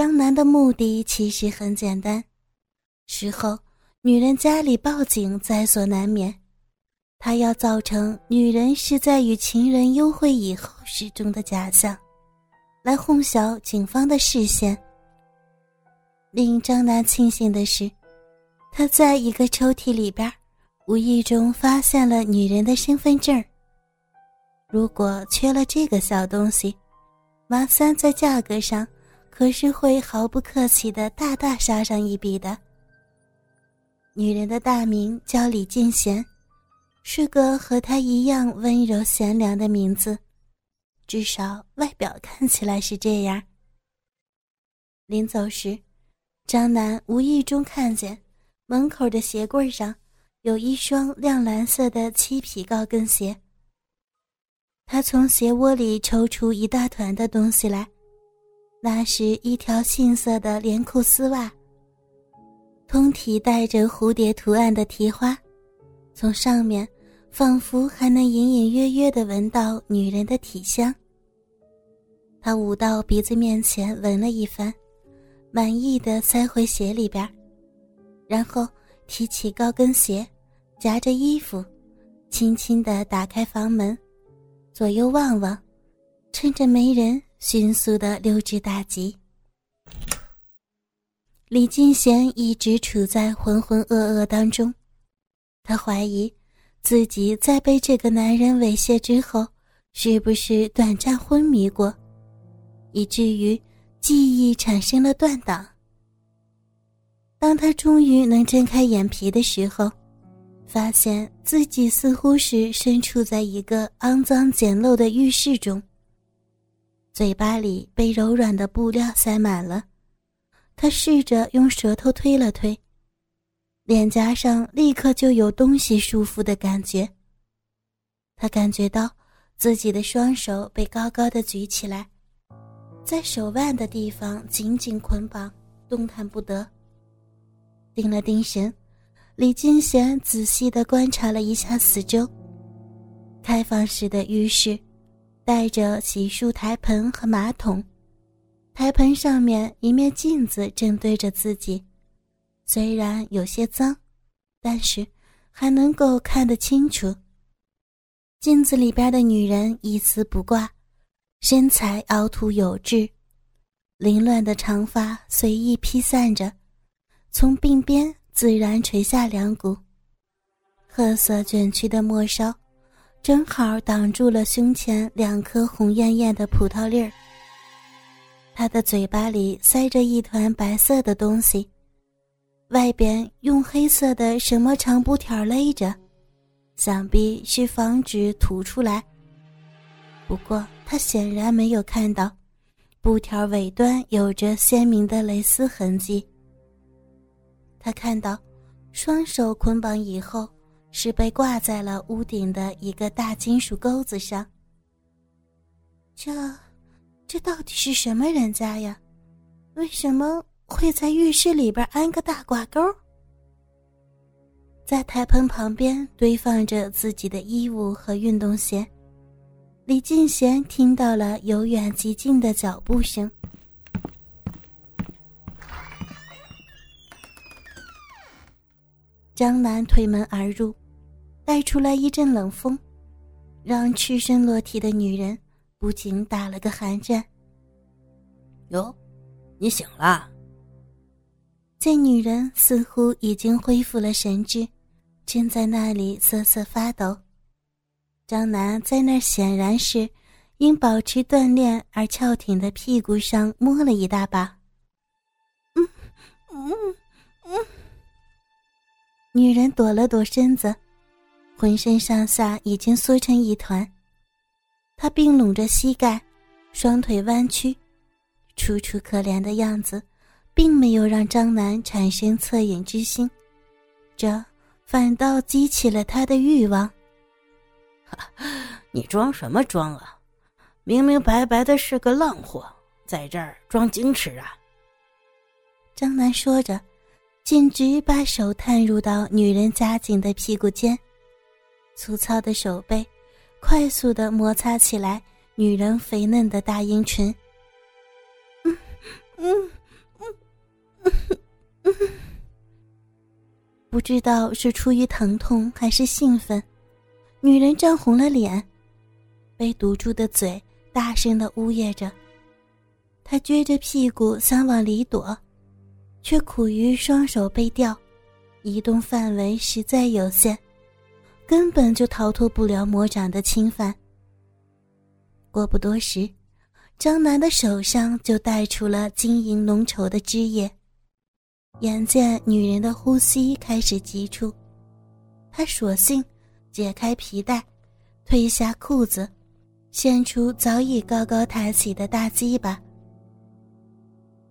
张楠的目的其实很简单，事后女人家里报警在所难免，他要造成女人是在与情人幽会以后失踪的假象，来哄小警方的视线。令张楠庆幸的是，他在一个抽屉里边，无意中发现了女人的身份证。如果缺了这个小东西，马三在价格上。可是会毫不客气的大大杀上一笔的。女人的大名叫李静贤，是个和她一样温柔贤良的名字，至少外表看起来是这样。临走时，张楠无意中看见门口的鞋柜上有一双亮蓝色的漆皮高跟鞋。他从鞋窝里抽出一大团的东西来。那是一条杏色的连裤丝袜，通体带着蝴蝶图案的提花，从上面仿佛还能隐隐约约的闻到女人的体香。他捂到鼻子面前闻了一番，满意的塞回鞋里边，然后提起高跟鞋，夹着衣服，轻轻的打开房门，左右望望，趁着没人。迅速的溜之大吉。李金贤一直处在浑浑噩噩当中，他怀疑自己在被这个男人猥亵之后，是不是短暂昏迷过，以至于记忆产生了断档。当他终于能睁开眼皮的时候，发现自己似乎是身处在一个肮脏简陋的浴室中。嘴巴里被柔软的布料塞满了，他试着用舌头推了推，脸颊上立刻就有东西束缚的感觉。他感觉到自己的双手被高高的举起来，在手腕的地方紧紧捆绑，动弹不得。定了定神，李金贤仔细的观察了一下四周，开放式的浴室。带着洗漱台盆和马桶，台盆上面一面镜子正对着自己，虽然有些脏，但是还能够看得清楚。镜子里边的女人一丝不挂，身材凹凸有致，凌乱的长发随意披散着，从鬓边自然垂下两股，褐色卷曲的末梢。正好挡住了胸前两颗红艳艳的葡萄粒儿。他的嘴巴里塞着一团白色的东西，外边用黑色的什么长布条勒着，想必是防止吐出来。不过他显然没有看到，布条尾端有着鲜明的蕾丝痕迹。他看到，双手捆绑以后。是被挂在了屋顶的一个大金属钩子上。这，这到底是什么人家呀？为什么会在浴室里边安个大挂钩？在台盆旁边堆放着自己的衣物和运动鞋，李进贤听到了由远及近的脚步声。张楠推门而入。带出来一阵冷风，让赤身裸体的女人不禁打了个寒战。哟，你醒了。这女人似乎已经恢复了神智，正在那里瑟瑟发抖。张楠在那显然是因保持锻炼而翘挺的屁股上摸了一大把。嗯嗯嗯。女人躲了躲身子。浑身上下已经缩成一团，他并拢着膝盖，双腿弯曲，楚楚可怜的样子，并没有让张楠产生恻隐之心，这反倒激起了他的欲望。你装什么装啊？明明白白的是个浪货，在这儿装矜持啊！张楠说着，径直把手探入到女人夹紧的屁股间。粗糙的手背，快速的摩擦起来女人肥嫩的大阴唇。嗯嗯嗯嗯，不知道是出于疼痛还是兴奋，女人涨红了脸，被堵住的嘴大声的呜咽着。她撅着屁股想往里躲，却苦于双手被吊，移动范围实在有限。根本就逃脱不了魔掌的侵犯。过不多时，张楠的手上就带出了晶莹浓稠的汁液。眼见女人的呼吸开始急促，他索性解开皮带，褪下裤子，现出早已高高抬起的大鸡巴。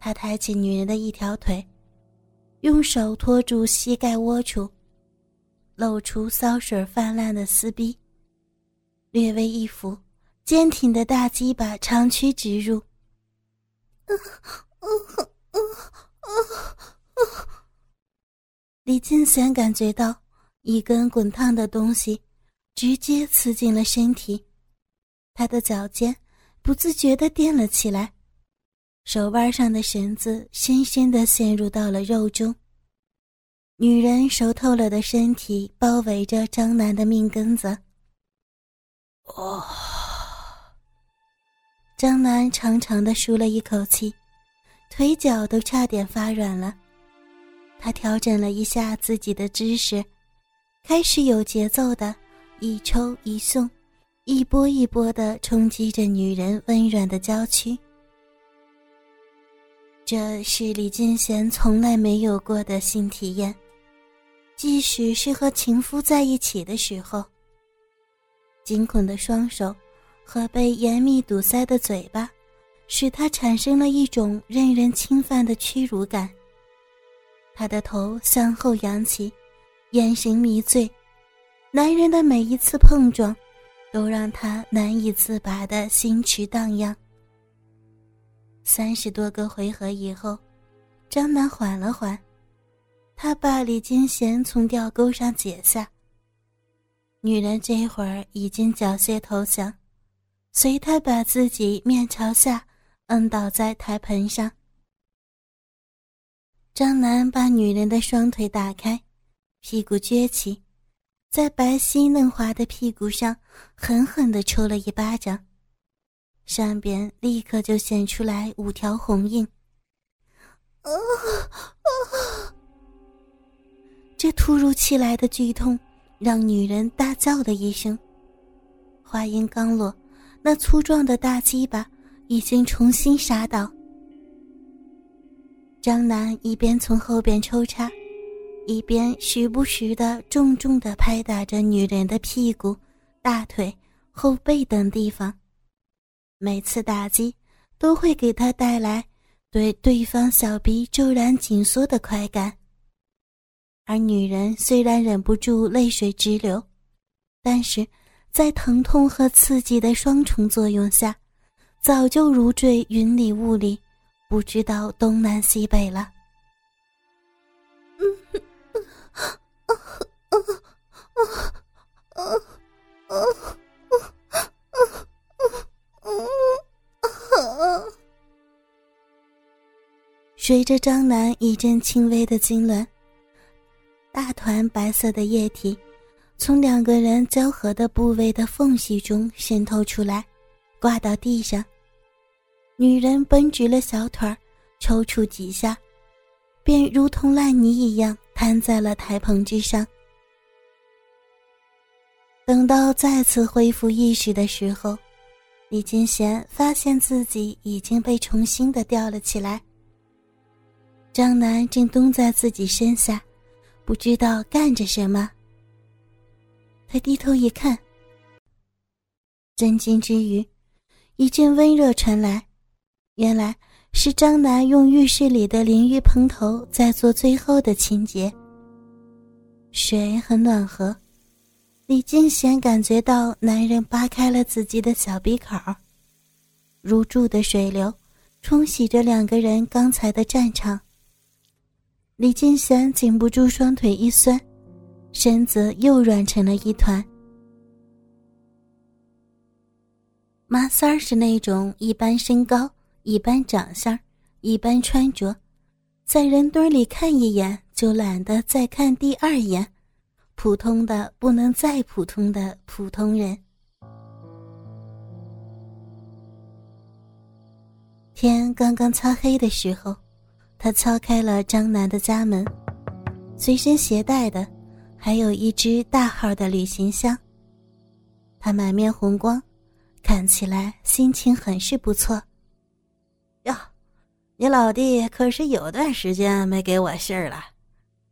他抬起女人的一条腿，用手托住膝盖窝处，露出骚水泛滥的丝逼，略微一扶，坚挺的大鸡巴长驱直入。李金贤感觉到一根滚烫的东西直接刺进了身体，他的脚尖不自觉地垫了起来，手腕上的绳子深深地陷入到了肉中。女人熟透了的身体包围着张楠的命根子。哦，张楠长长的舒了一口气，腿脚都差点发软了。他调整了一下自己的姿势，开始有节奏的一抽一送，一波一波的冲击着女人温软的娇躯。这是李金贤从来没有过的新体验，即使是和情夫在一起的时候。惊恐的双手和被严密堵塞的嘴巴，使他产生了一种任人侵犯的屈辱感。他的头向后扬起，眼神迷醉，男人的每一次碰撞，都让他难以自拔的心驰荡漾。三十多个回合以后，张楠缓了缓，他把李金贤从吊钩上解下。女人这会儿已经缴械投降，随他把自己面朝下摁倒在台盆上。张楠把女人的双腿打开，屁股撅起，在白皙嫩滑的屁股上狠狠地抽了一巴掌，上边立刻就显出来五条红印。啊 啊！这突如其来的剧痛让女人大叫了一声，话音刚落，那粗壮的大鸡巴已经重新杀到。张楠一边从后边抽插，一边时不时的重重的拍打着女人的屁股、大腿、后背等地方。每次打击都会给他带来对对方小臂骤然紧缩的快感。而女人虽然忍不住泪水直流，但是在疼痛和刺激的双重作用下，早就如坠云里雾里。不知道东南西北了。随着张楠一阵轻微的痉挛，大团白色的液体从两个人交合的部位的缝隙中渗透出来，挂到地上。女人绷直了小腿儿，抽搐几下，便如同烂泥一样瘫在了台棚之上。等到再次恢复意识的时候，李金贤发现自己已经被重新的吊了起来。张楠正蹲在自己身下，不知道干着什么。他低头一看，震惊之余，一阵温热传来。原来是张楠用浴室里的淋浴喷头在做最后的清洁。水很暖和，李金贤感觉到男人扒开了自己的小鼻口，如注的水流冲洗着两个人刚才的战场。李金贤禁不住双腿一酸，身子又软成了一团。麻三儿是那种一般身高。一般长相，一般穿着，在人堆里看一眼就懒得再看第二眼，普通的不能再普通的普通人。天刚刚擦黑的时候，他敲开了张楠的家门，随身携带的还有一只大号的旅行箱。他满面红光，看起来心情很是不错。哟，你老弟可是有段时间没给我信儿了，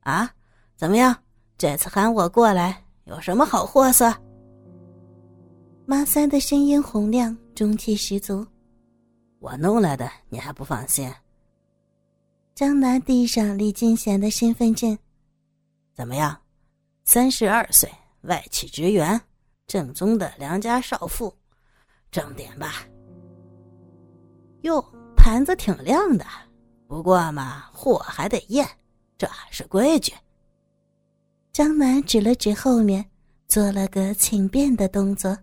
啊？怎么样？这次喊我过来有什么好货色？马三的声音洪亮，中气十足。我弄来的，你还不放心？张楠递上李金贤的身份证。怎么样？三十二岁，外企职员，正宗的良家少妇，正点吧？哟，盘子挺亮的，不过嘛，货还得验，这还是规矩。张楠指了指后面，做了个请便的动作。